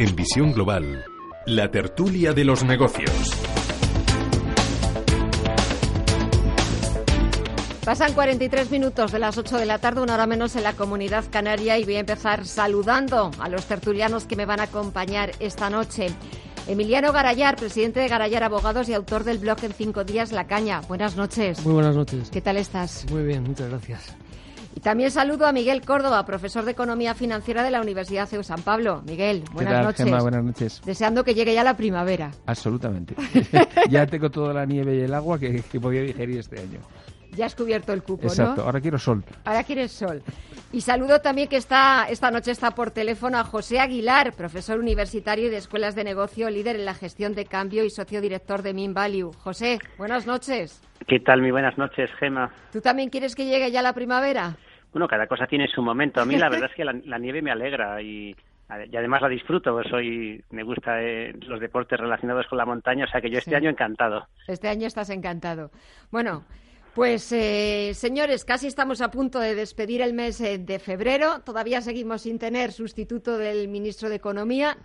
En Visión Global, la tertulia de los negocios. Pasan 43 minutos de las 8 de la tarde, una hora menos en la comunidad canaria y voy a empezar saludando a los tertulianos que me van a acompañar esta noche. Emiliano Garayar, presidente de Garayar Abogados y autor del blog En Cinco Días La Caña. Buenas noches. Muy buenas noches. ¿Qué tal estás? Muy bien, muchas gracias. Y también saludo a Miguel Córdoba, profesor de Economía Financiera de la Universidad CEU San Pablo. Miguel, buenas ¿Qué tal, noches. Gemma? Buenas noches. Deseando que llegue ya la primavera. Absolutamente. ya tengo toda la nieve y el agua que, que podía digerir este año. Ya has cubierto el cupo, Exacto, ¿no? ahora quiero sol. Ahora quieres sol. Y saludo también que está, esta noche está por teléfono a José Aguilar, profesor universitario y de escuelas de negocio, líder en la gestión de cambio y socio director de Min Value. José, buenas noches. ¿Qué tal? Muy buenas noches, Gema. ¿Tú también quieres que llegue ya la primavera? Bueno, cada cosa tiene su momento. A mí la verdad es que la, la nieve me alegra y, y, además la disfruto. Soy, me gusta eh, los deportes relacionados con la montaña, o sea que yo este Sí. año encantado. Este año estás encantado. Bueno, pues eh, señores, casi estamos a punto de despedir el mes eh, de febrero. Todavía seguimos sin tener sustituto del ministro de Economía.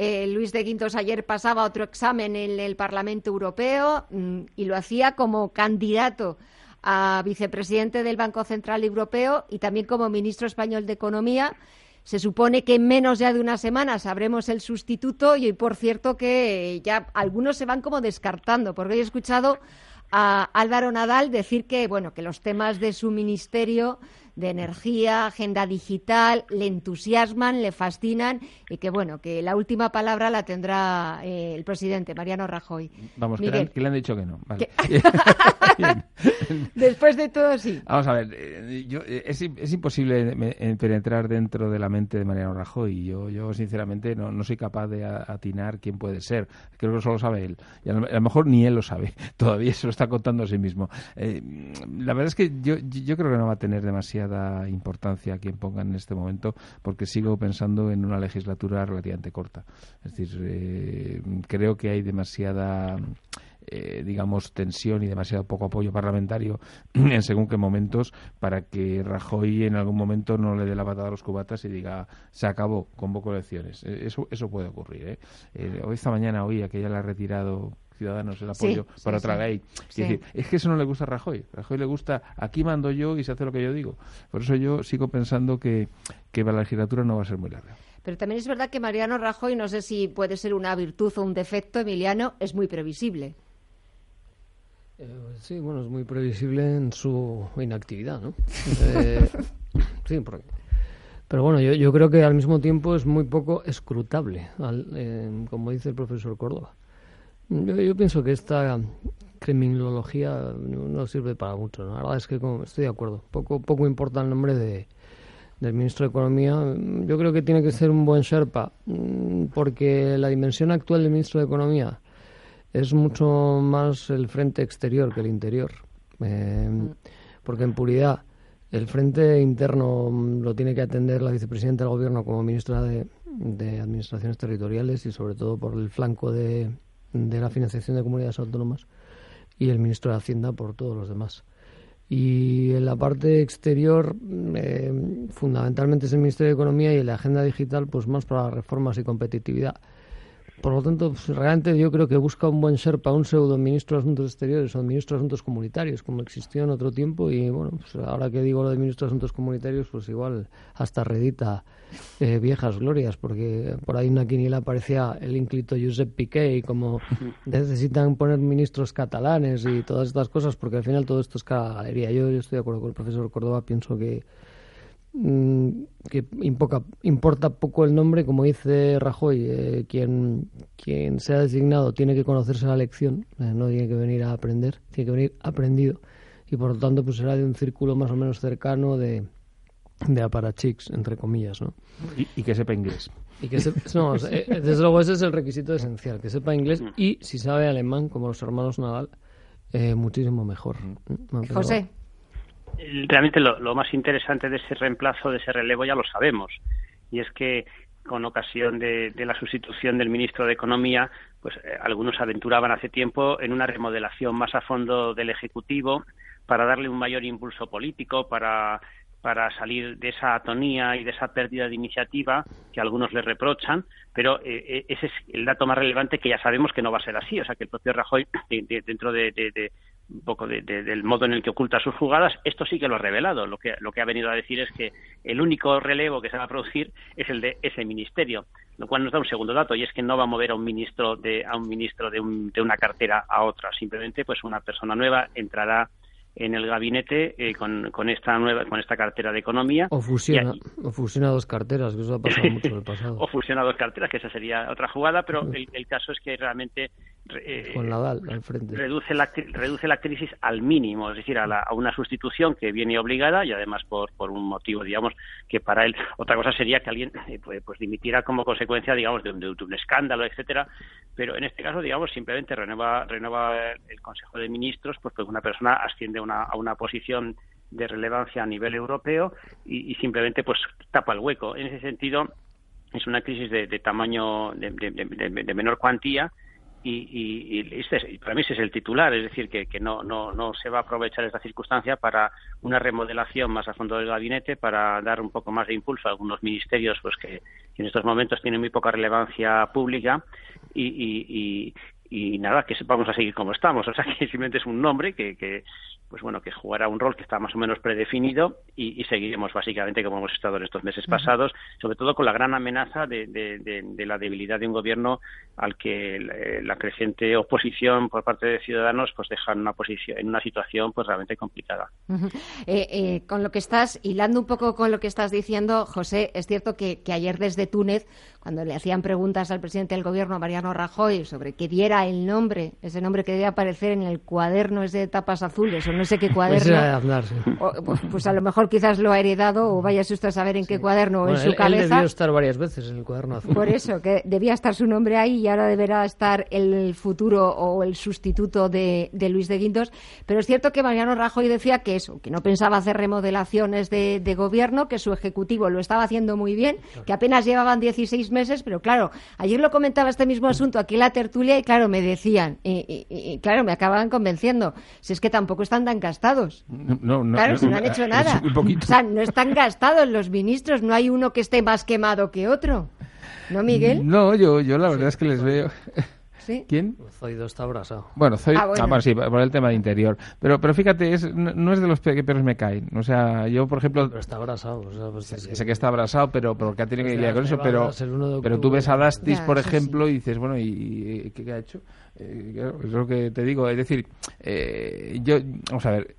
Eh, Luis de Guindos ayer pasaba otro examen en el Parlamento Europeo mm, y lo hacía como candidato a vicepresidente del Banco Central Europeo y también como ministro español de Economía. Se supone que en menos ya de una semana sabremos el sustituto y hoy, por cierto, que ya algunos se van como descartando, porque hoy he escuchado a Álvaro Nadal decir que, bueno, que los temas de su ministerio de energía, agenda digital, le entusiasman, le fascinan y que, bueno, que la última palabra la tendrá eh, el presidente, Mariano Rajoy. Vamos, que le, han, que le han dicho que no. Vale. Después de todo, sí. Vamos a ver, eh, yo, eh, es, es imposible penetrar dentro de la mente de Mariano Rajoy. Yo, yo sinceramente, no, no soy capaz de atinar quién puede ser. Creo que solo lo sabe él. Y a lo, a lo mejor ni él lo sabe. Todavía se lo está contando a sí mismo. Eh, la verdad es que yo, yo creo que no va a tener importancia quien ponga en este momento, porque sigo pensando en una legislatura relativamente corta. Es decir, eh, creo que hay demasiada eh, digamos, tensión y demasiado poco apoyo parlamentario en según qué momentos para que Rajoy en algún momento no le dé la patada a los cubatas y diga, se acabó, convoco elecciones. Eh, Eso, eso puede ocurrir. ¿eh? Eh, esta mañana oía que ya le ha retirado Ciudadanos el apoyo Sí, para sí, otra sí. ley. Sí. Es, decir, es que eso no le gusta a Rajoy. A Rajoy le gusta, aquí mando yo y se hace lo que yo digo. Por eso yo sigo pensando que, que la legislatura no va a ser muy larga. Pero también es verdad que Mariano Rajoy, no sé si puede ser una virtud o un defecto, Emiliano, es muy previsible. Eh, sí, bueno, es muy previsible en su inactividad, ¿no? Eh, sí, porque... Pero bueno, yo, yo creo que al mismo tiempo es muy poco escrutable, al- eh, como dice el profesor Córdoba. Yo, yo pienso que esta criminología no, no sirve para mucho. ¿no? La verdad es que como- estoy de acuerdo. Poco, poco importa el nombre de, del ministro de Economía. Yo creo que tiene que ser un buen Sherpa, mm, porque la dimensión actual del ministro de Economía es mucho más el frente exterior que el interior. Eh, porque en puridad el frente interno mm, lo tiene que atender la vicepresidenta del gobierno como ministra de, de Administraciones Territoriales y sobre todo por el flanco de, de la financiación de comunidades autónomas y el ministro de Hacienda por todos los demás. Y en la parte exterior, eh, fundamentalmente es el Ministerio de Economía y en la agenda digital, pues más para reformas y competitividad. Por lo tanto, pues, realmente yo creo que busca un buen Sherpa, un pseudo ministro de Asuntos Exteriores o ministro de Asuntos Comunitarios, como existió en otro tiempo. Y bueno, pues ahora que digo lo de ministro de Asuntos Comunitarios, pues igual hasta redita eh, viejas glorias, porque por ahí en una quiniela aparecía el ínclito Josep Piqué y como necesitan poner ministros catalanes y todas estas cosas, porque al final todo esto es galería. Yo, yo estoy de acuerdo con el profesor Córdoba, pienso que que impoca- importa poco el nombre, como dice Rajoy, eh, quien, quien sea designado tiene que conocerse la lección, eh, no tiene que venir a aprender, tiene que venir aprendido y por lo tanto pues será de un círculo más o menos cercano de, de aparachics, entre comillas, ¿no? Y, y que sepa inglés. Y que se- no, eh, desde luego ese es el requisito esencial, que sepa inglés y si sabe alemán, como los hermanos Nadal, eh, muchísimo mejor. Pero- José. Realmente lo, lo más interesante de ese reemplazo, de ese relevo, ya lo sabemos. Y es que con ocasión de, la sustitución del ministro de Economía, pues eh, algunos aventuraban hace tiempo en una remodelación más a fondo del Ejecutivo para darle un mayor impulso político, para para salir de esa atonía y de esa pérdida de iniciativa que algunos le reprochan, pero eh, eh, ese es el dato más relevante que ya sabemos que no va a ser así, o sea que el propio Rajoy, dentro de, un poco del modo en el que oculta sus jugadas, esto sí que lo ha revelado. Lo que, lo que ha venido a decir es que el único relevo que se va a producir es el de ese ministerio, lo cual nos da un segundo dato y es que no va a mover a un ministro de a un ministro de, de una cartera a otra, simplemente pues una persona nueva entrará en el gabinete eh, con, con, esta nueva con esta cartera de economía. O fusiona o fusiona dos carteras que eso ha pasado mucho en el pasado. O fusiona dos carteras que esa sería otra jugada pero el, el caso es que realmente eh, con Nadal al frente reduce la reduce la crisis al mínimo es decir a, la, a, una sustitución que viene obligada y además por, por un motivo digamos que para él otra cosa sería que alguien eh, pues, pues, dimitiera como consecuencia digamos de, de, un escándalo etcétera pero en este caso digamos simplemente renueva renueva el Consejo de Ministros pues porque una persona asciende a una, a una posición de relevancia a nivel europeo y, y, simplemente pues tapa el hueco. En ese sentido es una crisis de, de tamaño de, de, menor cuantía y, y, y este para mí ese es el titular, es decir, que, que no, no, no se va a aprovechar esta circunstancia para una remodelación más a fondo del gabinete, para dar un poco más de impulso a algunos ministerios pues que, en estos momentos tienen muy poca relevancia pública y, y, nada, que vamos a seguir como estamos. O sea, que simplemente es un nombre que, que pues bueno, que jugará un rol que está más o menos predefinido y, y seguiremos básicamente como hemos estado en estos meses pasados, sobre todo con la gran amenaza de, de, de, de la debilidad de un gobierno al que la, la, creciente oposición por parte de ciudadanos pues deja en una posición, en una situación pues realmente complicada. Uh -huh. eh, eh, con lo que estás hilando un poco con lo que estás diciendo, José, es cierto que, que ayer desde Túnez, cuando le hacían preguntas al presidente del gobierno, Mariano Rajoy, sobre que diera el nombre, ese nombre que debe aparecer en el cuaderno ese de tapas azules o no sé qué cuaderno. Pues, Aznar, sí. o, pues, pues, a lo mejor quizás lo ha heredado o vaya usted a saber en sí. qué cuaderno bueno, o en su él, cabeza. Él debió estar varias veces en el cuaderno azul. Por eso, que debía estar su nombre ahí y ahora deberá estar el futuro o el sustituto de, de Luis de Guindos. Pero es cierto que Mariano Rajoy decía que eso, que no pensaba hacer remodelaciones de, de gobierno, que su ejecutivo lo estaba haciendo muy bien, que apenas llevaban 16 meses, pero claro, ayer lo comentaba este mismo asunto aquí en la tertulia y claro, me decían, y, y, y claro, me acababan convenciendo, si es que tampoco están tan gastados. No, no, claro, no, si no han hecho nada. O sea, no están gastados los ministros, no hay uno que esté más quemado que otro. ¿No, Miguel? No, yo, yo la verdad sí, es que les veo. ¿Sí? ¿Quién? Zoido está abrasado. Bueno, Zoido, ah, bueno. Ah, bueno, sí, por el tema de interior. Pero, pero fíjate, es, no es de los que peores me caen. O sea, yo, por ejemplo... Pero está abrasado. O sea, pues, sé, sé, que está abrasado, pero porque ha tenido que lidiar con eso. Pero, pero tú ves a Dastis, ya, por ejemplo, sí. y dices, bueno, ¿y, y qué ha hecho? Eh, es lo que te digo. Es decir, eh, yo... Vamos a ver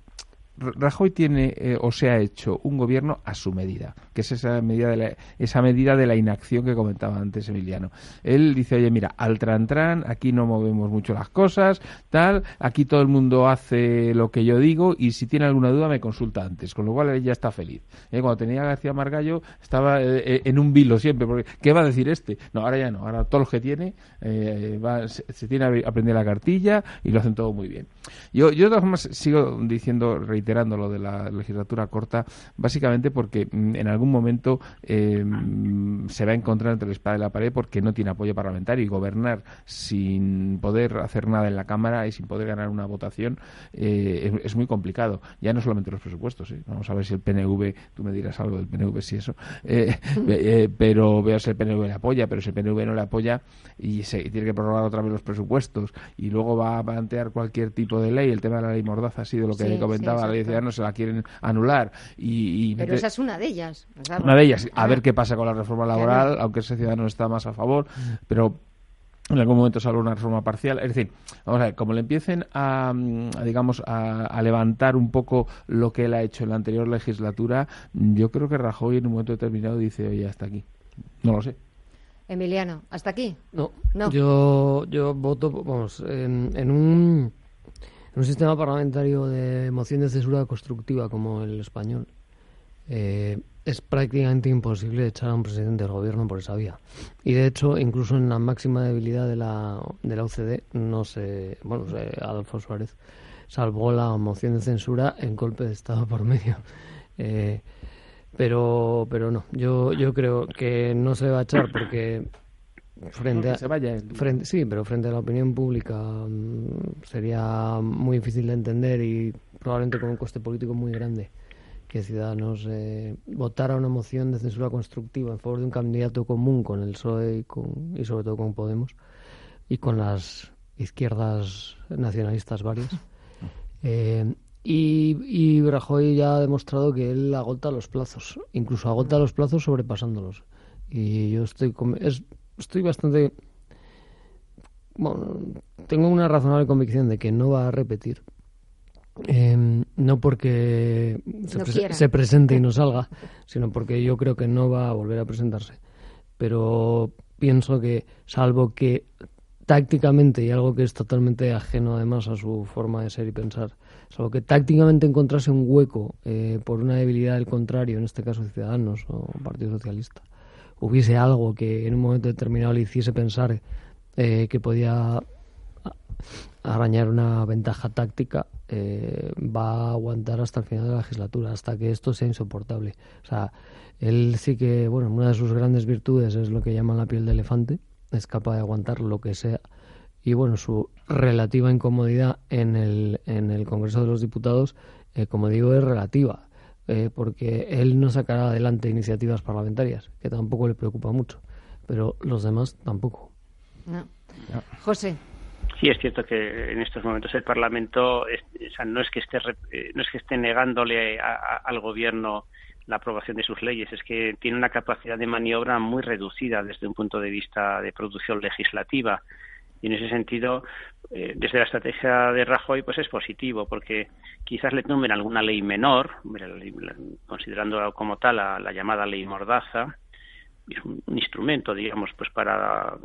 Rajoy tiene eh, o se ha hecho un gobierno a su medida, que es esa medida de la, esa medida de la inacción que comentaba antes Emiliano. Él dice, oye, mira, al tran tran, aquí no movemos mucho las cosas, tal, aquí todo el mundo hace lo que yo digo y si tiene alguna duda me consulta antes, con lo cual él ya está feliz. ¿Eh? Cuando tenía García Margallo estaba eh, en un vilo siempre, porque ¿qué va a decir este? No, ahora ya no, ahora todos los que tiene eh, se, tiene a aprender la cartilla y lo hacen todo muy bien. Yo, yo de todas formas sigo diciendo, reiterando, reiterando lo de la legislatura corta, básicamente porque mm, en algún momento eh, se va a encontrar entre la espada y la pared porque no tiene apoyo parlamentario y gobernar sin poder hacer nada en la Cámara y sin poder ganar una votación eh, es, es, muy complicado. Ya no solamente los presupuestos, ¿eh? vamos a ver si el PNV, tú me dirás algo del PNV, si eso, pero veo si el PNV le apoya, pero si el PNV no le apoya y, se, y tiene que prorrogar otra vez los presupuestos y luego va a plantear cualquier tipo de ley, el tema de la ley Mordaza ha sido lo que sí, comentaba, sí, la ley Ciudadanos se la quieren anular. Y, y Pero esa es una de ellas. O sea, una de ellas. A ah. ver qué pasa con la reforma laboral, claro. aunque ese ciudadano está más a favor, pero en algún momento sale una reforma parcial. Es decir, vamos a ver, como le empiecen a, a digamos, a, a, levantar un poco lo que él ha hecho en la anterior legislatura, yo creo que Rajoy en un momento determinado dice, oye, hasta aquí. No lo sé. Emiliano, ¿hasta aquí? No, no. Yo, yo voto, vamos, en, en un en un sistema parlamentario de moción de censura constructiva como el español, eh, es prácticamente imposible echar a un presidente del gobierno por esa vía. Y de hecho, incluso en la máxima debilidad de la, de la UCD, no sé, bueno, sé, Adolfo Suárez salvó la moción de censura en golpe de Estado por medio. Eh, pero, pero no, yo, yo creo que no se va a echar porque frente a, se vaya frente, sí pero frente a la opinión pública sería muy difícil de entender y probablemente con un coste político muy grande que Ciudadanos eh, votara una moción de censura constructiva en favor de un candidato común con el PSOE y, con, y sobre todo con Podemos y con las izquierdas nacionalistas varias. Eh, y, y Rajoy ya ha demostrado que él agota los plazos, incluso agota los plazos sobrepasándolos. Y yo estoy, es, estoy bastante... Bueno, tengo una razonable convicción de que no va a repetir, eh, no porque No se presente y no salga, sino porque yo creo que no va a volver a presentarse. Pero pienso que, salvo que tácticamente, y algo que es totalmente ajeno además a su forma de ser y pensar, salvo que tácticamente encontrase un hueco eh, por una debilidad del contrario, en este caso Ciudadanos o Partido Socialista, hubiese algo que en un momento determinado le hiciese pensar eh, que podía arañar una ventaja táctica eh, va a aguantar hasta el final de la legislatura, hasta que esto sea insoportable. O sea, él sí que, bueno, una de sus grandes virtudes es lo que llaman la piel de elefante, es capaz de aguantar lo que sea. Y bueno, su relativa incomodidad en el, en el Congreso de los Diputados, eh, como digo, es relativa, eh, porque él no sacará adelante iniciativas parlamentarias, que tampoco le preocupa mucho, pero los demás tampoco. No. José, Sí, es cierto que en estos momentos el Parlamento es- o sea, no es que esté re- eh, no es que esté negándole a- a- al gobierno la aprobación de sus leyes, es que tiene una capacidad de maniobra muy reducida desde un punto de vista de producción legislativa. Y en ese sentido, eh, desde la estrategia de Rajoy, pues es positivo, porque quizás le tomen alguna ley menor, considerando como tal la, la llamada ley Mordaza, es un, instrumento, digamos, pues para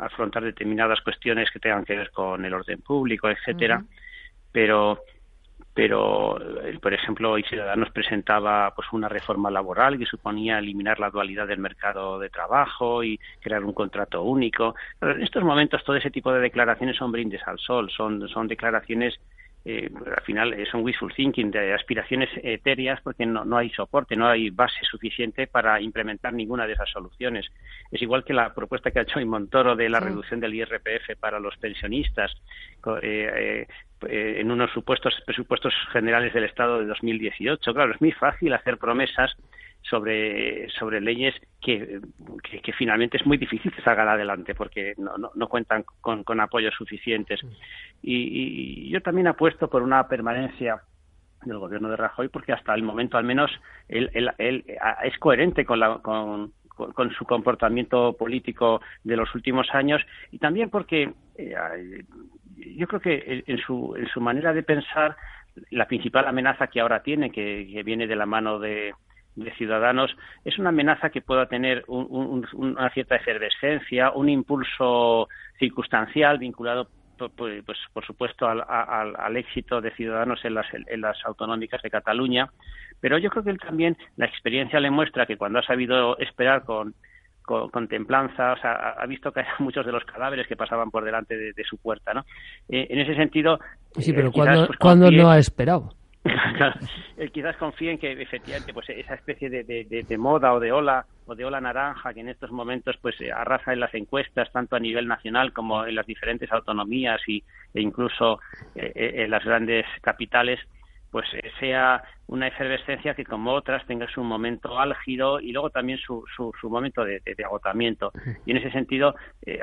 afrontar determinadas cuestiones que tengan que ver con el orden público, etcétera. Pero, pero, eh, por ejemplo, hoy Ciudadanos presentaba pues una reforma laboral que suponía eliminar la dualidad del mercado de trabajo y crear un contrato único. Pero en estos momentos todo ese tipo de declaraciones son brindes al sol, son, son declaraciones eh, al final eh, son wishful thinking, de aspiraciones etéreas, porque no, no hay soporte, no hay base suficiente para implementar ninguna de esas soluciones. Es igual que la propuesta que ha hecho Montoro de la Sí. reducción del IRPF para los pensionistas eh, eh, eh, en unos supuestos presupuestos generales del Estado de 2018. Claro, es muy fácil hacer promesas sobre, sobre leyes que, que, finalmente es muy difícil que salgan adelante porque no, no, no cuentan con, con apoyos suficientes. Y, yo también apuesto por una permanencia del gobierno de Rajoy porque hasta el momento al menos él, él, es coherente con, la, con, con su comportamiento político de los últimos años y también porque eh, yo creo que en su, en su manera de pensar la principal amenaza que ahora tiene, que, que viene de la mano de, de Ciudadanos, es una amenaza que pueda tener un, un, una cierta efervescencia, un impulso circunstancial vinculado pues, por supuesto al, al, al, éxito de Ciudadanos en las, en las autonómicas de Cataluña, pero yo creo que él también la experiencia le muestra que cuando ha sabido esperar con, con, con templanza, o sea, ha visto que hay muchos de los cadáveres que pasaban por delante de, de su puerta, ¿no? Eh, en ese sentido, sí, pero eh, cuando, quizás, pues, confíe- no ha esperado. Claro, eh, quizás confíen que efectivamente pues esa especie de, de, de, de moda o de ola o de ola naranja que en estos momentos pues eh, arrasa en las encuestas tanto a nivel nacional como en las diferentes autonomías y, e incluso en las grandes capitales pues sea una efervescencia que como otras tenga su momento álgido y luego también su, su, su momento de, de, de, agotamiento. Y en ese sentido, eh,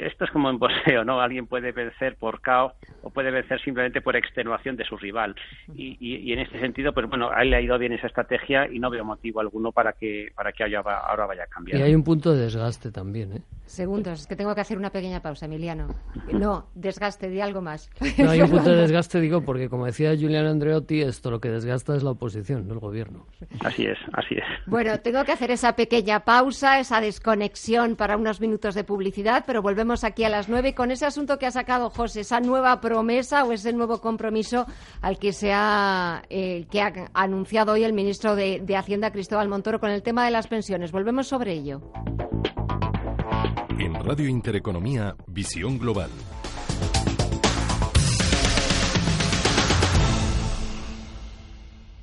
esto es como en boxeo, ¿no? Alguien puede vencer por caos o puede vencer simplemente por extenuación de su rival. Y, y, y, en este sentido, pues bueno, a él le ha ido bien esa estrategia y no veo motivo alguno para que, para que haya, ahora vaya a cambiar. Y hay un punto de desgaste también, ¿eh? Segundos, es que tengo que hacer una pequeña pausa, Emiliano. No, desgaste, di algo más. No, hay un punto de desgaste, digo, porque como decía Juliano Andreotti, esto lo que desgasta es la oposición, no el gobierno. Así es, así es. Bueno, tengo que hacer esa pequeña pausa, esa desconexión para unos minutos de publicidad, pero volvemos aquí a las nueve con ese asunto que ha sacado José, esa nueva promesa o ese nuevo compromiso al que se ha, eh, que ha anunciado hoy el ministro de, de Hacienda, Cristóbal Montoro, con el tema de las pensiones. Volvemos sobre ello. En Radio Intereconomía, Visión Global.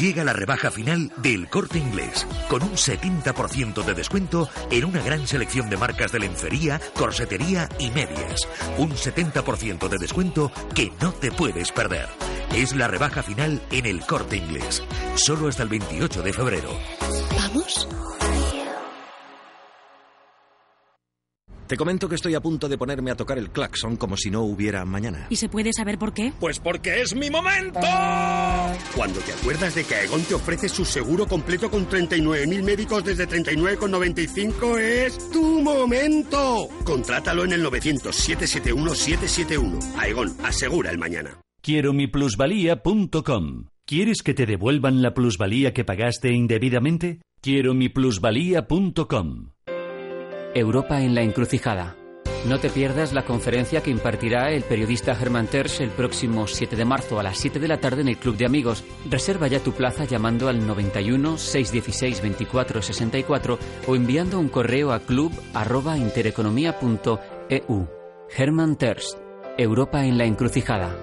Llega la rebaja final del corte inglés, con un 70% de descuento en una gran selección de marcas de lencería, corsetería y medias. Un 70% de descuento que no te puedes perder. Es la rebaja final en el corte inglés, solo hasta el 28 de febrero. ¿Vamos? Te comento que estoy a punto de ponerme a tocar el claxon como si no hubiera mañana. ¿Y se puede saber por qué? Pues porque es mi momento. Cuando te acuerdas de que Aegon te ofrece su seguro completo con 39.000 médicos desde 39,95 es tu momento. Contrátalo en el 900-771-771. Aegon, asegura el mañana. Quiero mi plusvalía.com. ¿Quieres que te devuelvan la plusvalía que pagaste indebidamente? Quiero mi plusvalía.com. Europa en la encrucijada. No te pierdas la conferencia que impartirá el periodista Hermann Tersch el próximo 7 de marzo a las 7 de la tarde en el Club de Amigos. Reserva ya tu plaza llamando al 91 616 24 64 o enviando un correo a club@intereconomia.eu. Hermann Tersch. Europa en la encrucijada.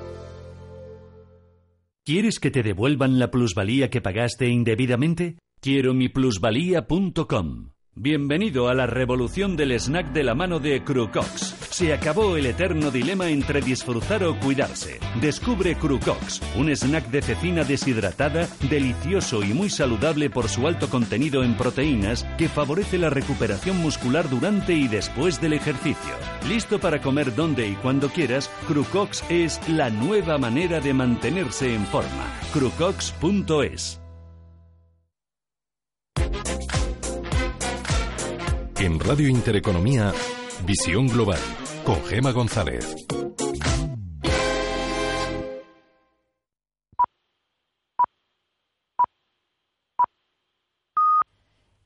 ¿Quieres que te devuelvan la plusvalía que pagaste indebidamente? Quiero mi plusvalía.com. Bienvenido a la revolución del snack de la mano de Crucox. Se acabó el eterno dilema entre disfrutar o cuidarse. Descubre Crucox, un snack de cecina deshidratada, delicioso y muy saludable por su alto contenido en proteínas que favorece la recuperación muscular durante y después del ejercicio. Listo para comer donde y cuando quieras, Crucox es la nueva manera de mantenerse en forma. Crucox.es En Radio Intereconomía, Visión Global, con Gema González.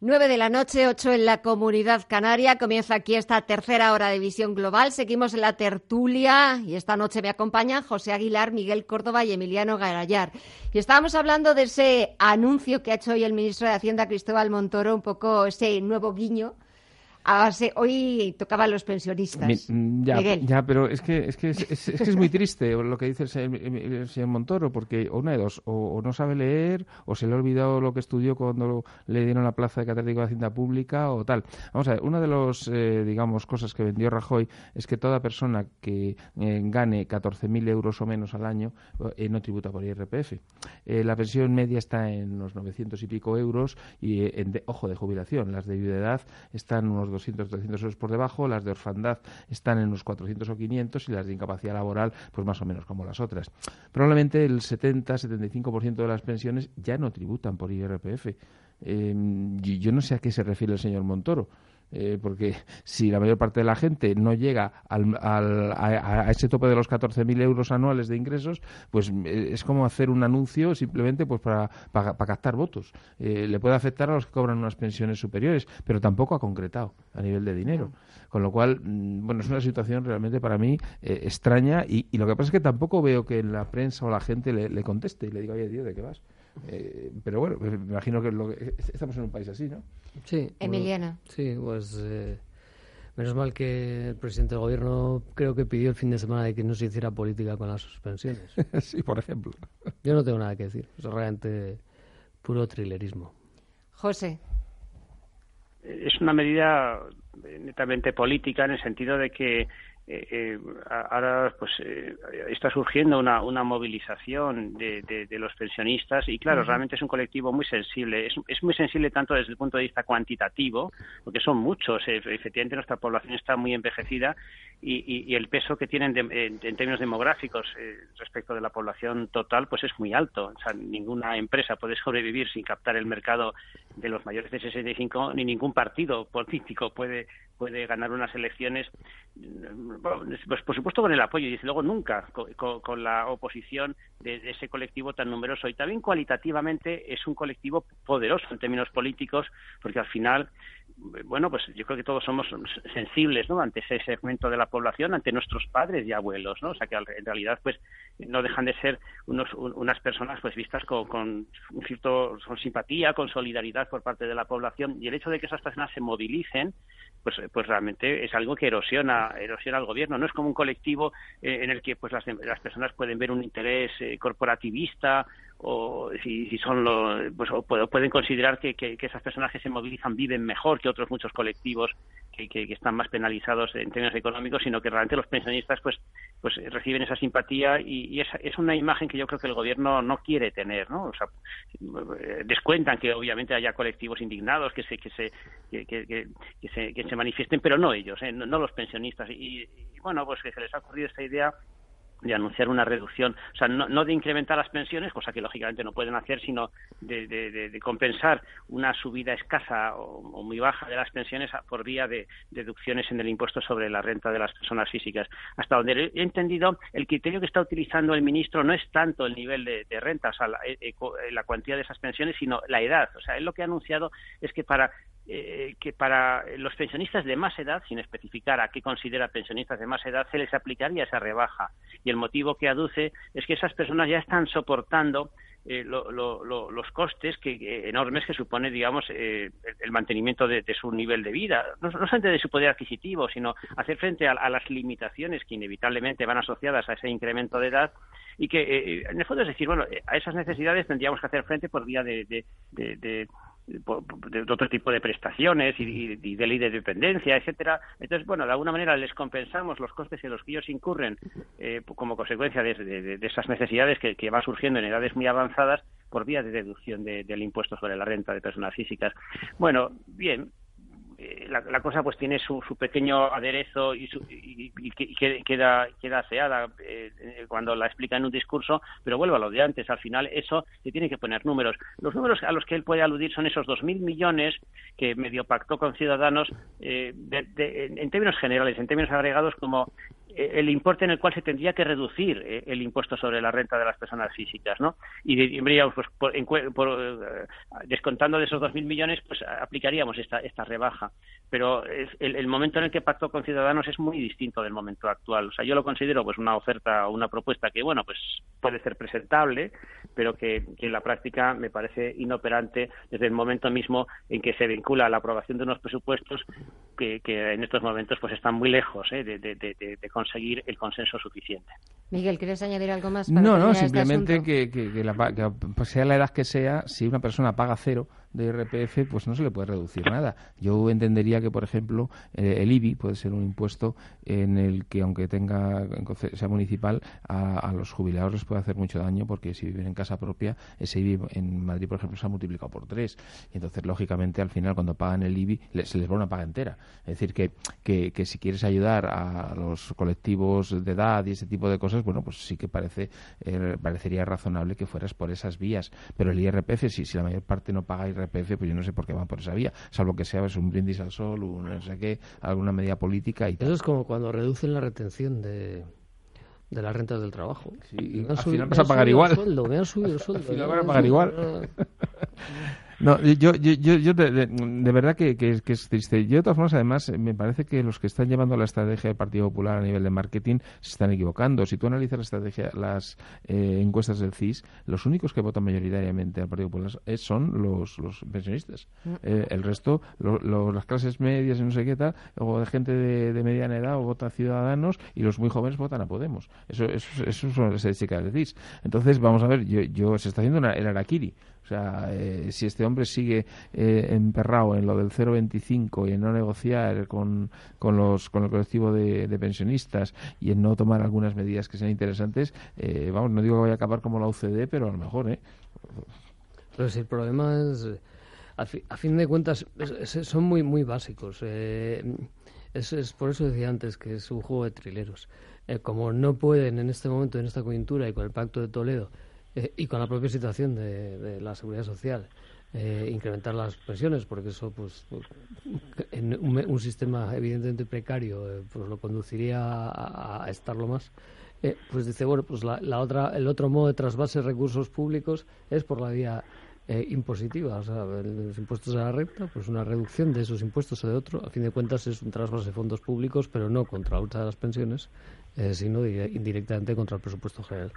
Nueve de la noche, ocho en la comunidad canaria. Comienza aquí esta tercera hora de visión global. Seguimos en la tertulia y esta noche me acompañan José Aguilar, Miguel Córdoba y Emiliano Garayar. Y estábamos hablando de ese anuncio que ha hecho hoy el ministro de Hacienda, Cristóbal Montoro, un poco ese nuevo guiño hoy tocaba a los pensionistas. ya, pero es que es, que es, que es muy triste lo que dice el señor, Montoro, porque una de dos, o, no sabe leer, o se le ha olvidado lo que estudió cuando le dieron la plaza de catedrático de Hacienda Pública, o tal. Vamos a ver, una de las, eh, digamos, cosas que vendió Rajoy es que toda persona que eh, gane 14.000 euros o menos al año eh, no tributa por IRPF. la pensión media está en los 900 y pico euros, y, en ojo, de jubilación. Las de edad están unos 200, 300 euros por debajo, las de orfandad están en unos 400 o 500 y las de incapacidad laboral, pues más o menos como las otras. Probablemente el 70-75% de las pensiones ya no tributan por IRPF. Eh, yo no sé a qué se refiere el señor Montoro. Eh, porque si la mayor parte de la gente no llega al, a, ese tope de los 14.000 euros anuales de ingresos, pues eh, es como hacer un anuncio simplemente pues para, para, captar votos. Eh, le puede afectar a los que cobran unas pensiones superiores, pero tampoco ha concretado a nivel de dinero. Con lo cual, mm, bueno, es una situación realmente para mí extraña y, lo que pasa es que tampoco veo que en la prensa o la gente le, le conteste y le diga, oye, tío, ¿de qué vas? Eh, pero bueno, me imagino que, lo que, estamos en un país así, ¿no? Sí. Emiliana. sí, pues eh, menos mal que el presidente del gobierno creo que pidió el fin de semana de que no se hiciera política con las suspensiones. sí, por ejemplo. Yo no tengo nada que decir. Es realmente puro trilerismo. José. Es una medida netamente política en el sentido de que eh, eh, ahora pues eh, está surgiendo una, una movilización de, de, los pensionistas y claro, realmente es un colectivo muy sensible, es, es, muy sensible tanto desde el punto de vista cuantitativo, porque son muchos, efectivamente nuestra población está muy envejecida y, y, el peso que tienen en, términos demográficos respecto de la población total pues es muy alto, o sea, ninguna empresa puede sobrevivir sin captar el mercado de los mayores de 65 ni ningún partido político puede puede ganar unas elecciones, pues por supuesto con el apoyo y desde luego nunca con, la oposición de, ese colectivo tan numeroso. Y también cualitativamente es un colectivo poderoso en términos políticos, porque al final bueno, pues yo creo que todos somos sensibles, ¿no? Ante ese segmento de la población, ante nuestros padres y abuelos, ¿no? O sea que en realidad, pues, no dejan de ser unos, unas personas, pues, vistas con, con un cierto, con simpatía, con solidaridad por parte de la población y el hecho de que esas personas se movilicen, pues, pues realmente es algo que erosiona, erosiona al gobierno. No es como un colectivo eh, en el que, pues, las, las personas pueden ver un interés eh, corporativista o si, si son los, pues, pueden considerar que, que, esas personas que se movilizan viven mejor que otros muchos colectivos que, que, están más penalizados en términos económicos, sino que realmente los pensionistas pues pues reciben esa simpatía y, es, es, una imagen que yo creo que el gobierno no quiere tener, ¿no? O sea, descuentan que obviamente haya colectivos indignados que se que se que, que, se, que se manifiesten, pero no ellos, ¿eh? no, los pensionistas y, y bueno pues que se les ha ocurrido esta idea de anunciar una reducción, o sea, no, de incrementar las pensiones, cosa que lógicamente no pueden hacer, sino de, compensar una subida escasa o, muy baja de las pensiones por vía de deducciones en el impuesto sobre la renta de las personas físicas. Hasta donde he entendido, el criterio que está utilizando el ministro no es tanto el nivel de, renta, o sea, la, eh, eh, la cuantía de esas pensiones, sino la edad. O sea, él lo que ha anunciado es que para eh, que para los pensionistas de más edad, sin especificar a qué considera pensionistas de más edad, se les aplicaría esa rebaja. Y el motivo que aduce es que esas personas ya están soportando eh, los costes que, enormes que supone, digamos, eh, el mantenimiento de, su nivel de vida, no, solamente de su poder adquisitivo, sino hacer frente a, las limitaciones que inevitablemente van asociadas a ese incremento de edad y que, en el fondo, es decir, bueno, a esas necesidades tendríamos que hacer frente por vía de otro tipo de prestaciones y, de ley de dependencia, etcétera. Entonces, bueno, de alguna manera les compensamos los costes en los que ellos incurren eh, como consecuencia de, esas necesidades que, van surgiendo en edades muy avanzadas por vía de deducción del impuesto sobre la renta de personas físicas. Bueno, bien, eh, la, cosa pues tiene su, pequeño aderezo y, queda queda aseada eh, cuando la explica en un discurso, pero vuelvo a lo de antes, al final eso se tiene que poner números. Los números a los que él puede aludir son esos 2.000 millones que medio pactó con Ciudadanos eh, en términos generales, en términos agregados como el importe en el cual se tendría que reducir eh, el impuesto sobre la renta de las personas físicas, ¿no? Y diríamos, pues, por, eh, descontando de esos 2.000 millones, pues aplicaríamos esta, esta rebaja. Pero el, momento en el que pactó con Ciudadanos es muy distinto del momento actual. O sea, yo lo considero pues una oferta o una propuesta que, bueno, pues puede ser presentable, pero que, en la práctica me parece inoperante desde el momento mismo en que se vincula a la aprobación de unos presupuestos que, en estos momentos pues están muy lejos de, de, de, conseguir el consenso suficiente. Miguel, ¿quieres añadir algo más? no, no, este simplemente que, que, sea la edad que sea, si una persona paga cero, de IRPF, pues no se le puede reducir nada. Yo entendería que, por ejemplo, eh, el IBI puede ser un impuesto en el que, aunque tenga sea municipal, a, los jubilados les puede hacer mucho daño porque si viven en casa propia, ese IBI en Madrid, por ejemplo, se ha multiplicado por tres. Y entonces, lógicamente, al final, cuando pagan el IBI, se les va una paga entera. Es decir, que, que, si quieres ayudar a los colectivos de edad y ese tipo de cosas, bueno, pues sí que parece eh, parecería razonable que fueras por esas vías. Pero el IRPF, si, si la mayor parte no paga IRPF, pues yo no sé por qué van por esa vía, salvo que sea pues, un brindis al sol, un no sé qué, alguna medida política y tal. Eso es como cuando reducen la retención de, de las rentas del trabajo. Sí, al final vas a pagar igual. me han subido el sueldo. al final van a pagar igual. No, yo, yo, yo, de, verdad que, que, es triste. Yo, de todas formas, además, me parece que los que están llevando la estrategia del Partido Popular a nivel de marketing se están equivocando. Si tú analizas la estrategia, las eh, encuestas del CIS, los únicos que votan mayoritariamente al Partido Popular son los, pensionistas. Eh, el resto, las clases medias y no sé qué tal, o de gente de, mediana edad, o vota Ciudadanos, y los muy jóvenes votan a Podemos. Eso, eso, eso son del CIS. Entonces, vamos a ver, yo, yo se está haciendo una, el araquiri. O sea, eh, si este hombre sigue eh, emperrado en lo del 0,25 y en no negociar con, con, los, con el colectivo de, pensionistas y en no tomar algunas medidas que sean interesantes, eh, vamos, no digo que vaya a acabar como la UCD, pero a lo mejor, ¿eh? Pero el problema es, a, fin de cuentas, son muy, muy básicos. Es, es, por eso decía antes que es un juego de trileros. como no pueden en este momento, en esta coyuntura y con el Pacto de Toledo, eh, y con la propia situación de, la seguridad social. Eh, incrementar las pensiones, porque eso, pues, en un, sistema evidentemente precario, eh, pues lo conduciría a, estarlo más. pues dice, bueno, pues la, otra, el otro modo de trasvase de recursos públicos es por la vía eh, impositiva, o sea, los impuestos a la renta, pues una reducción de esos impuestos o de otro, a fin de cuentas es un trasvase de fondos públicos, pero no contra la lucha de las pensiones, eh, sino indirectamente contra el presupuesto general.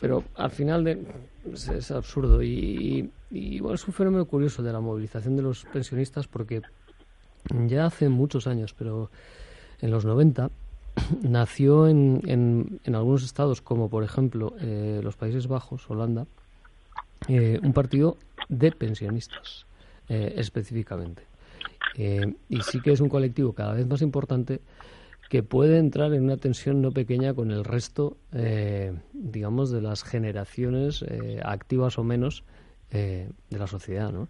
Pero al final de, es, absurdo y, bueno, es un fenómeno curioso de la movilización de los pensionistas porque ya hace muchos años, pero en los 90 nació en, en, algunos estados como por ejemplo eh, los Países Bajos, Holanda, eh, un partido de pensionistas eh, específicamente. y sí que es un colectivo cada vez más importante que puede entrar en una tensión no pequeña con el resto, digamos, de las generaciones activas o menos de la sociedad, ¿no?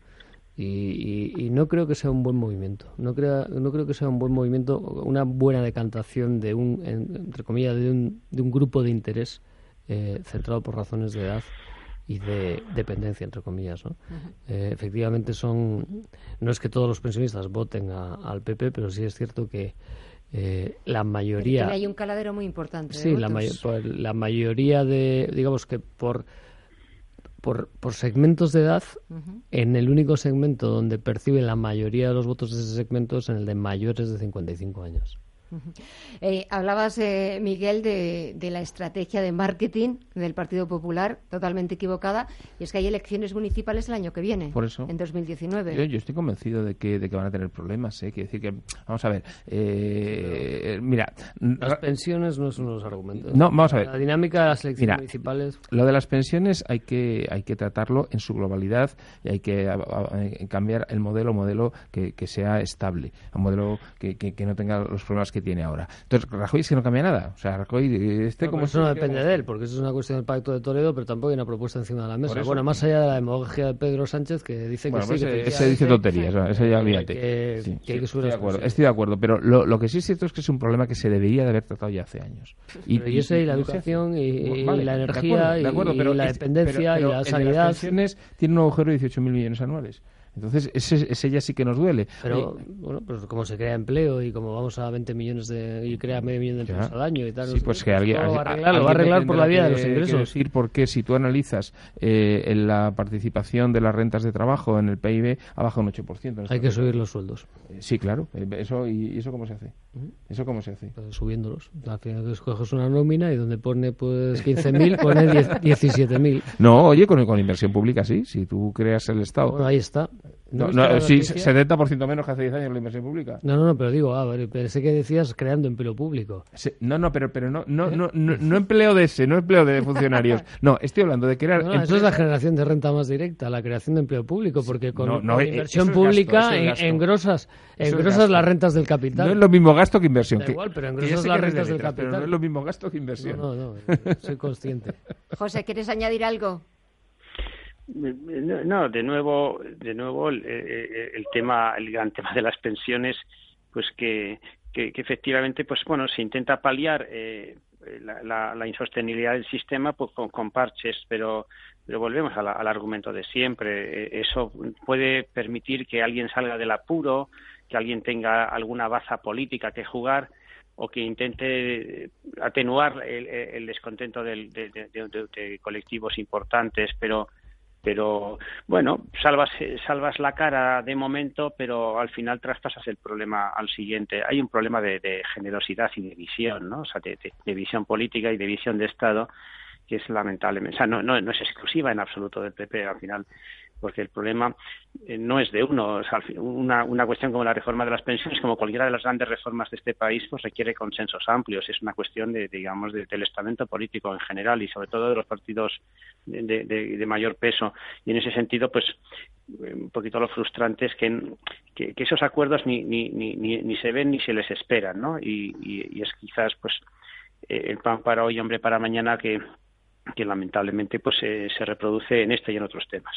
Y, no creo que sea un buen movimiento. No creo, no creo que sea un buen movimiento, una buena decantación de un, entre comillas, de un, de un grupo de interés eh, centrado por razones de edad y de dependencia, entre comillas. ¿no? Eh, efectivamente, son. No es que todos los pensionistas voten al PP, pero sí es cierto que eh, la mayoría. hay un caladero muy importante. Sí, la, la mayoría de. Digamos que por por, por segmentos de edad, en el único segmento donde perciben la mayoría de los votos de ese segmento es en el de mayores de 55 años. Eh, hablabas, eh, Miguel, de, la estrategia de marketing del Partido Popular, totalmente equivocada, y es que hay elecciones municipales el año que viene, Por eso, en 2019. Yo, estoy convencido de que, de que van a tener problemas. ¿eh? Quiero decir que, vamos a ver, eh, mira. Las pensiones no son los argumentos. No, vamos a ver. La dinámica de las elecciones municipales. Lo de las pensiones hay que, hay que tratarlo en su globalidad y hay que cambiar el modelo, modelo que, que sea estable, un modelo que, que no tenga los problemas que tiene ahora. Entonces, Rajoy es que no cambia nada. O sea, Rajoy, este como... Eso no depende de él, porque eso es una cuestión del Pacto de Toledo, pero tampoco hay una propuesta encima de la mesa. Bueno, más allá de la demagogia de Pedro Sánchez, que dice que sí... Pues ese, dice tonterías, ese ya olvídate. Que, hay que estoy, de acuerdo, estoy de acuerdo, pero lo, lo, que sí es cierto es que es un problema que se debería de haber tratado ya hace años. Y, y, y la educación y, la energía y la dependencia y la sanidad... Las pensiones tienen un agujero de 18.000 millones anuales. Entonces, ese, ese ya sí que nos duele. Pero, bueno, pues como se crea empleo y como vamos a 20 millones de... y crea medio millón de empleos al año y tal... Sí, pues que alguien... Lo va a arreglar, lo va a arreglar por la vía de los ingresos. decir porque si tú analizas eh, en la participación de las rentas de trabajo en el PIB, ha bajado un 8%. Hay que subir los sueldos. Eh, sí, claro. Eh, eso ¿Y eso cómo se hace? ¿Eso cómo se hace? Pues subiéndolos. Al final escoges una nómina y donde pone pues 15.000, pone 17.000. No, oye, con, con inversión pública sí. Si tú creas el Estado... Bueno, ahí está. No, no, sí, 70% menos que hace 10 años la inversión pública. No, no, no, pero digo, ah, pensé que decías creando empleo público. no, no, pero, pero no, no, no, no, empleo de ese, no empleo de funcionarios. No, estoy hablando de crear. eso es la generación de renta más directa, la creación de empleo público, porque con, eh, inversión pública engrosas, engrosas las rentas del capital. No es lo mismo gasto que inversión. Da igual, pero engrosas las rentas del capital. Pero no es lo mismo gasto que inversión. No, no, no soy consciente. José, ¿quieres añadir algo? No, de nuevo, de nuevo el, eh, el, tema, el gran tema de las pensiones, pues que, que, efectivamente, pues bueno, se intenta paliar eh, la, la, insostenibilidad del sistema pues, con, parches, pero, volvemos al, argumento de siempre. Eh, eso puede permitir que alguien salga del apuro, que alguien tenga alguna baza política que jugar o que intente atenuar el, descontento de, de, colectivos importantes, pero pero bueno, salvas, salvas la cara de momento, pero al final traspasas el problema al siguiente. Hay un problema de, generosidad y de visión, ¿no? O sea, de, visión política y de visión de Estado que es lamentable. O sea, no, no, no es exclusiva en absoluto del PP. Al final porque el problema eh, no es de uno. una, una cuestión como la reforma de las pensiones, como cualquiera de las grandes reformas de este país, pues requiere consensos amplios. Es una cuestión de, digamos, del estamento político en general y sobre todo de los partidos de, de, mayor peso. Y en ese sentido, pues eh, un poquito lo frustrante es que, que, esos acuerdos ni, ni, ni, ni, se ven ni se les esperan, ¿no? Y es quizás, pues, eh, el pan para hoy, hombre para mañana que que lamentablemente pues se reproduce en este y en otros temas.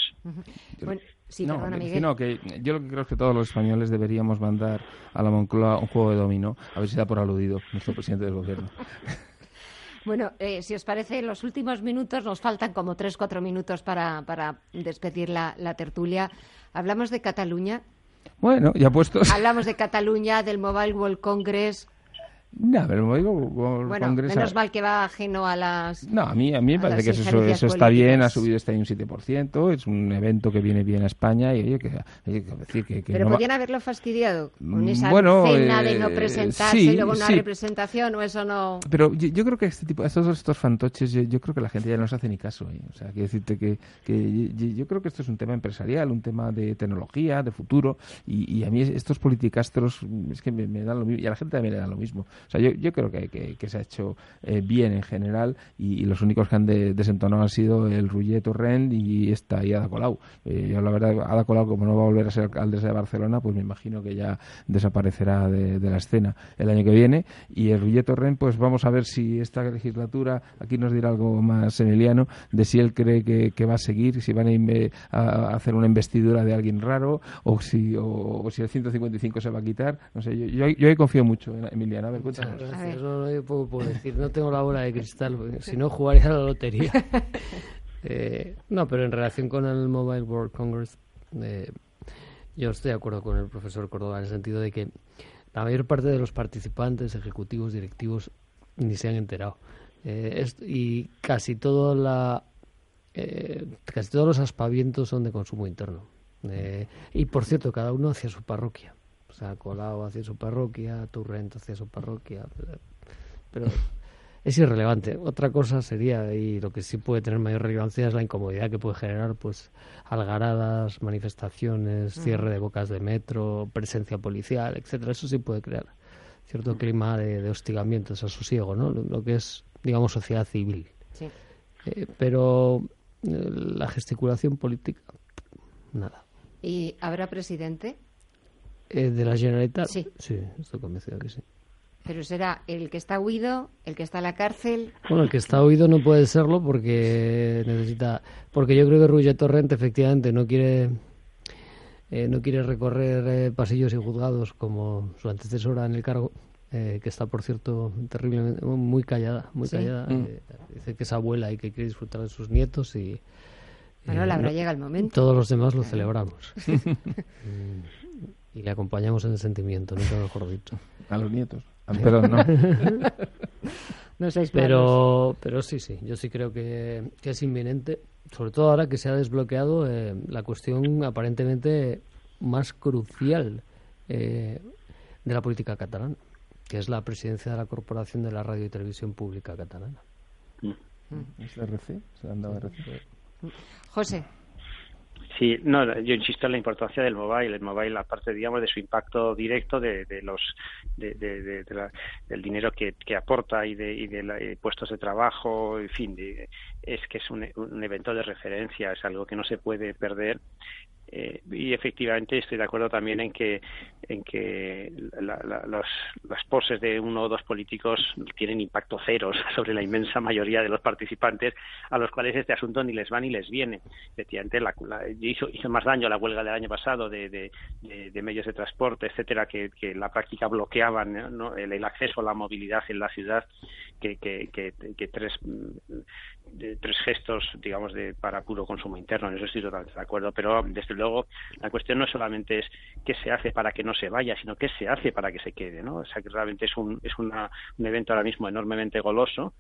bueno, sí, no, perdona, Miguel. que yo lo que creo es que todos los españoles deberíamos mandar a la Moncloa un juego de dominó, a ver si da por aludido nuestro presidente del gobierno. Bueno, eh, si os parece, en los últimos minutos nos faltan como tres, cuatro minutos para, para despedir la, la tertulia. Hablamos de Cataluña. Bueno, ya puestos. Hablamos de Cataluña, del Mobile World Congress, No, pero como digo, World Bueno, Congress... menos mal que va ajeno a las. No, a mí, a mí me parece que eso, está bien, ha subido este año un 7%, es un evento que viene bien a España y oye, que, oye, que decir que, que Pero no va- podían haberlo fastidiado con Mm, esa bueno, cena de eh, no presentarse sí, y luego una sí. representación, o eso no. Pero yo, yo creo que este tipo, estos, estos fantoches, yo, yo creo que la gente ya no se hace ni caso. ¿eh? O sea, quiero decirte que, que yo, yo creo que esto es un tema empresarial, un tema de tecnología, de futuro, y, y a mí estos politicastros mm, es que me, me dan lo mismo, y a la gente también le dan lo mismo. O sea, yo, yo creo que, que- se ha hecho eh, bien en general, y, los únicos que han de- desentonado han sido el Rullet Torrent y esta y Ada Colau. Eh, yo la verdad, Ada Colau, como no va a volver a ser alcaldesa de Barcelona, pues me imagino que ya desaparecerá de, la escena el año que viene. Y el Rullet Torrent, pues vamos a ver si esta legislatura, aquí nos dirá algo más Emiliano, de si él cree que, que va a seguir, si van a, a- hacer una investidura de alguien raro, o si, o, si el 155 se va a quitar. No sé, yo, yo, yo ahí confío mucho en Emiliano. A ver, Gracias. No, no, yo poco puedo decir. No tengo la bola de cristal, si no jugaría a la lotería. Eh, no, pero en relación con el Mobile World Congress, eh, yo estoy de acuerdo con el profesor Córdoba en el sentido de que la mayor parte de los participantes, ejecutivos, directivos, ni se han enterado. Eh, es- y casi todo la eh, casi todos los aspavientos son de consumo interno. Eh, y por cierto, cada uno hacia su parroquia. O sea, Colau hacia su parroquia, Turrent hacia su parroquia. Pero, es irrelevante. Otra cosa sería, y lo que sí puede tener mayor relevancia es la incomodidad que puede generar, pues, algaradas, manifestaciones, Mm. cierre de bocas de metro, presencia policial, etcétera. Eso sí puede crear cierto clima de, de hostigamiento, desasosiego, ¿no? Lo, lo que es, digamos, sociedad civil. Sí. Eh, pero eh, la gesticulación política, nada. ¿Y habrá presidente? Eh, ¿De la Generalitat? Sí. Sí, estoy convencido que sí. Pero será el que está huido, el que está en la cárcel. Bueno, el que está oído no puede serlo porque necesita... Porque yo creo que Rullet Torrent efectivamente no quiere... eh, no quiere recorrer eh, pasillos y juzgados como su antecesora en el cargo, eh, que está, por cierto, terriblemente muy callada, muy Sí. callada. Mm. eh, dice que es abuela y que quiere disfrutar de sus nietos y... Bueno, eh, habrá no- llegado el momento. Todos los demás lo celebramos. Y le acompañamos en el sentimiento, nunca mejor dicho. A los nietos. Ah, perdón, no. No seáis pero, pero sí, sí, yo sí creo que, que es inminente, sobre todo ahora que se ha desbloqueado eh, la cuestión aparentemente más crucial eh, de la política catalana, que es la presidencia de la Corporación de la Radio y Televisión Pública Catalana. ¿Es RC? ¿Se le han dado RC? José. Sí, no, yo insisto en la importancia del mobile. El mobile, aparte, digamos, de su impacto directo de, de los de, la- del dinero que, que aporta y de, y de la- eh, puestos de trabajo, en fin, es que es un, un evento de referencia, es algo que no se puede perder. Eh, y efectivamente estoy de acuerdo también en que en que los, las poses de uno o dos políticos tienen impacto cero sobre la inmensa mayoría de los participantes a los cuales este asunto ni les va ni les viene. Efectivamente, la, hizo, hizo más daño la huelga del año pasado de, de, medios de transporte, etcétera, que, que en la práctica bloqueaban ¿no? el, el acceso a la movilidad en la ciudad que, que, que, tres de tres gestos, digamos, de para puro consumo interno. En eso estoy totalmente de acuerdo. Pero, desde luego, la cuestión no solamente es qué se hace para que no se vaya, sino qué se hace para que se quede, ¿no? O sea, que realmente es un, es una, un evento ahora mismo enormemente goloso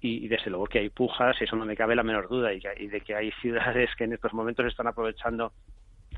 y, desde luego que hay pujas, eso no me cabe la menor duda, y de que hay ciudades que en estos momentos están aprovechando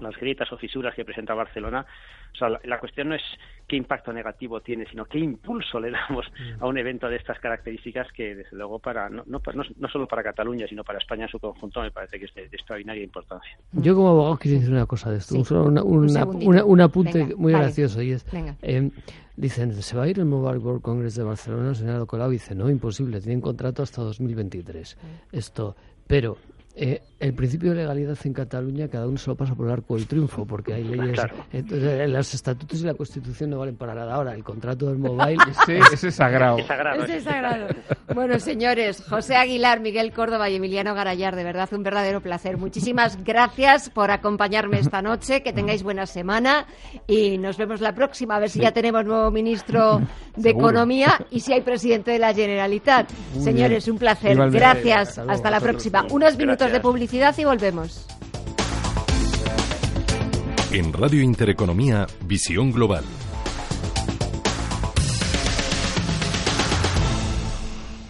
las grietas o fisuras que presenta Barcelona. O sea, la, la cuestión no es qué impacto negativo tiene, sino qué impulso le damos a un evento de estas características que, desde luego, para no, no, no, no solo para Cataluña, sino para España en su conjunto, me parece que es de, de extraordinaria importancia. Yo como abogado quería decir una cosa de esto, Sí. un, solo una- Un una- una- un apunte Venga, muy vale. gracioso y es, Venga. eh, dicen, ¿se va a ir el Mobile World Congress de Barcelona? El señor Colau dice, no, imposible, tienen contrato hasta 2023. Esto, pero eh, el principio de legalidad en Cataluña cada uno se lo pasa por el arco del triunfo, porque hay leyes, Claro. entonces eh, los estatutos y la Constitución no valen para nada. Ahora, el contrato del mobile... Ese, ese es sagrado. Es sagrado. Ese es sagrado. Bueno, señores, José Aguilar, Miguel Córdoba y Emiliano Garayar, de verdad un verdadero placer. Muchísimas gracias por acompañarme esta noche, que tengáis buena semana y nos vemos la próxima, a ver si ya tenemos nuevo ministro de Seguro. Economía y si hay presidente de la Generalitat. Muy Señores, bien. un placer. Igualmente. Gracias. Hasta luego. Hasta la próxima. Unos minutos de Gracias. Publicidad y volvemos. En Radio Intereconomía, Visión Global